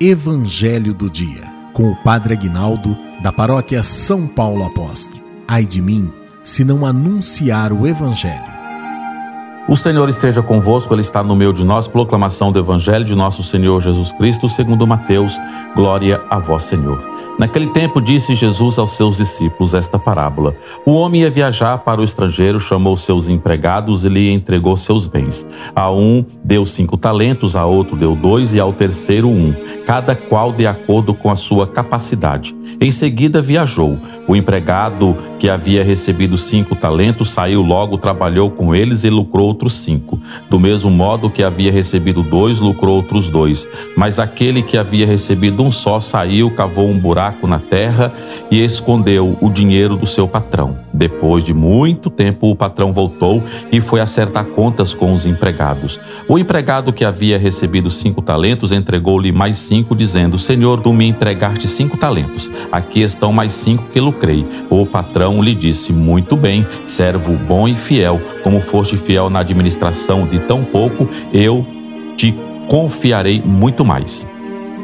Evangelho do Dia, com o Padre Aguinaldo, da paróquia São Paulo Apóstolo. Ai de mim, se não anunciar o Evangelho. O Senhor esteja convosco, Ele está no meio de nós. Proclamação do Evangelho de nosso Senhor Jesus Cristo, segundo Mateus. Glória a vós, Senhor. Naquele tempo disse Jesus aos seus discípulos esta parábola: O homem ia viajar para o estrangeiro, chamou seus empregados e lhe entregou seus bens. A um deu cinco talentos, a outro deu dois e ao terceiro um, cada qual de acordo com a sua capacidade. Em seguida viajou. O empregado que havia recebido cinco talentos saiu logo, trabalhou com eles e lucrou outros cinco. Do mesmo modo que havia recebido dois, lucrou outros dois. Mas aquele que havia recebido um só saiu, cavou um buraco na terra e escondeu o dinheiro do seu patrão. Depois de muito tempo, o patrão voltou e foi acertar contas com os empregados. O empregado que havia recebido cinco talentos entregou-lhe mais cinco, dizendo: Senhor, tu me entregaste cinco talentos. Aqui estão mais cinco que lucrei. O patrão lhe disse: Muito bem, servo bom e fiel. Como foste fiel na administração de tão pouco, eu te confiarei muito mais.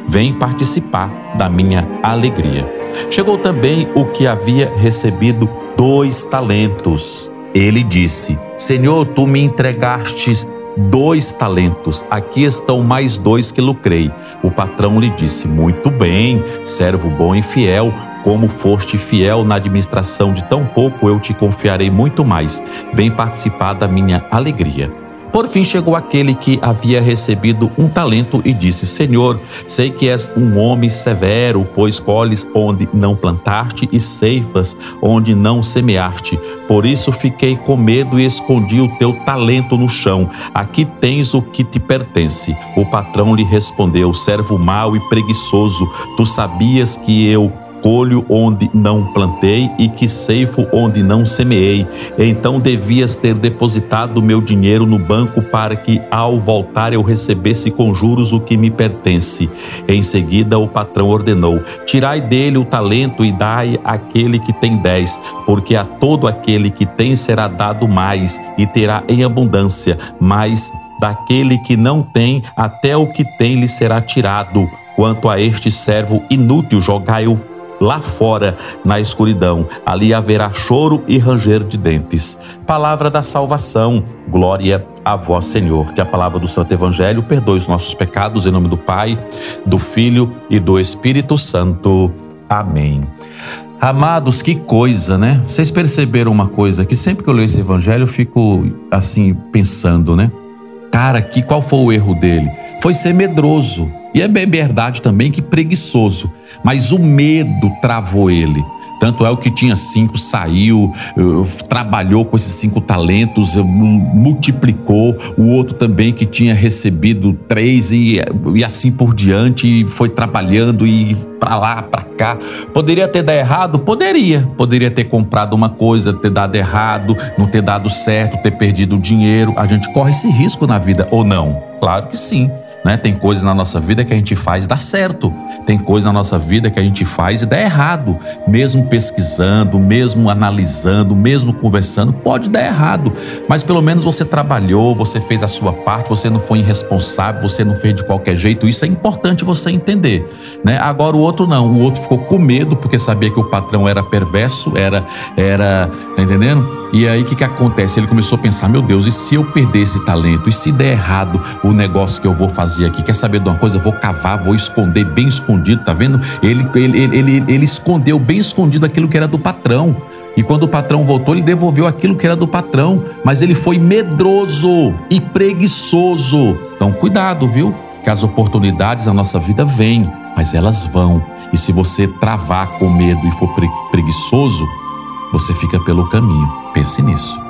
Vem participar da minha alegria. Chegou também o que havia recebido dois talentos. Ele disse: Senhor, tu me entregastes dois talentos, aqui estão mais dois que lucrei. O patrão lhe disse: Muito bem, servo bom e fiel. Como foste fiel na administração de tão pouco, eu te confiarei muito mais. Vem participar da minha alegria. Por fim chegou aquele que havia recebido um talento e disse: Senhor, sei que és um homem severo, pois colhes onde não plantaste e ceifas onde não semeaste. Por isso fiquei com medo e escondi o teu talento no chão. Aqui tens o que te pertence. O patrão lhe respondeu: Servo mau e preguiçoso, tu sabias que eu colho onde não plantei e que ceifo onde não semeei. Então devias ter depositado meu dinheiro no banco para que ao voltar eu recebesse com juros o que me pertence. Em seguida o patrão ordenou: Tirai dele o talento e dai àquele que tem dez, porque a todo aquele que tem será dado mais e terá em abundância, mas daquele que não tem, até o que tem lhe será tirado. Quanto a este servo inútil, jogai-o lá fora, na escuridão. Ali haverá choro e ranger de dentes. Palavra da salvação. Glória a vós, Senhor. Que a palavra do Santo Evangelho perdoe os nossos pecados em nome do Pai, do Filho e do Espírito Santo. Amém. Amados, que coisa, né? Vocês perceberam uma coisa que sempre que eu leio esse evangelho eu fico assim pensando, né? Cara, que qual foi o erro dele? Foi ser medroso. E é verdade também que preguiçoso, mas o medo travou ele. Tanto é o que tinha cinco, saiu, trabalhou com esses cinco talentos, multiplicou. O outro também que tinha recebido três e, e assim por diante, e foi trabalhando e para lá, para cá. Poderia ter dado errado? Poderia. Poderia ter comprado uma coisa, ter dado errado, não ter dado certo, ter perdido dinheiro. A gente corre esse risco na vida ou não? Claro que sim. Né? Tem coisas na nossa vida que a gente faz e dá certo. Tem coisas na nossa vida que a gente faz e dá errado. Mesmo pesquisando, mesmo analisando, mesmo conversando, pode dar errado. Mas pelo menos você trabalhou, você fez a sua parte, você não foi irresponsável, você não fez de qualquer jeito. Isso é importante você entender. Né? Agora o outro não. O outro ficou com medo porque sabia que o patrão era perverso, era. era tá entendendo? E aí o que, que acontece? Ele começou a pensar: meu Deus, e se eu perder esse talento? E se der errado o negócio que eu vou fazer? Aqui. Quer saber de uma coisa? vou cavar, vou esconder bem escondido, tá vendo? Ele, ele, ele, ele, ele escondeu bem escondido aquilo que era do patrão. E quando o patrão voltou, ele devolveu aquilo que era do patrão, mas ele foi medroso e preguiçoso. Então, cuidado, viu? Que as oportunidades na nossa vida vêm, mas elas vão. E se você travar com medo e for preguiçoso, você fica pelo caminho. Pense nisso.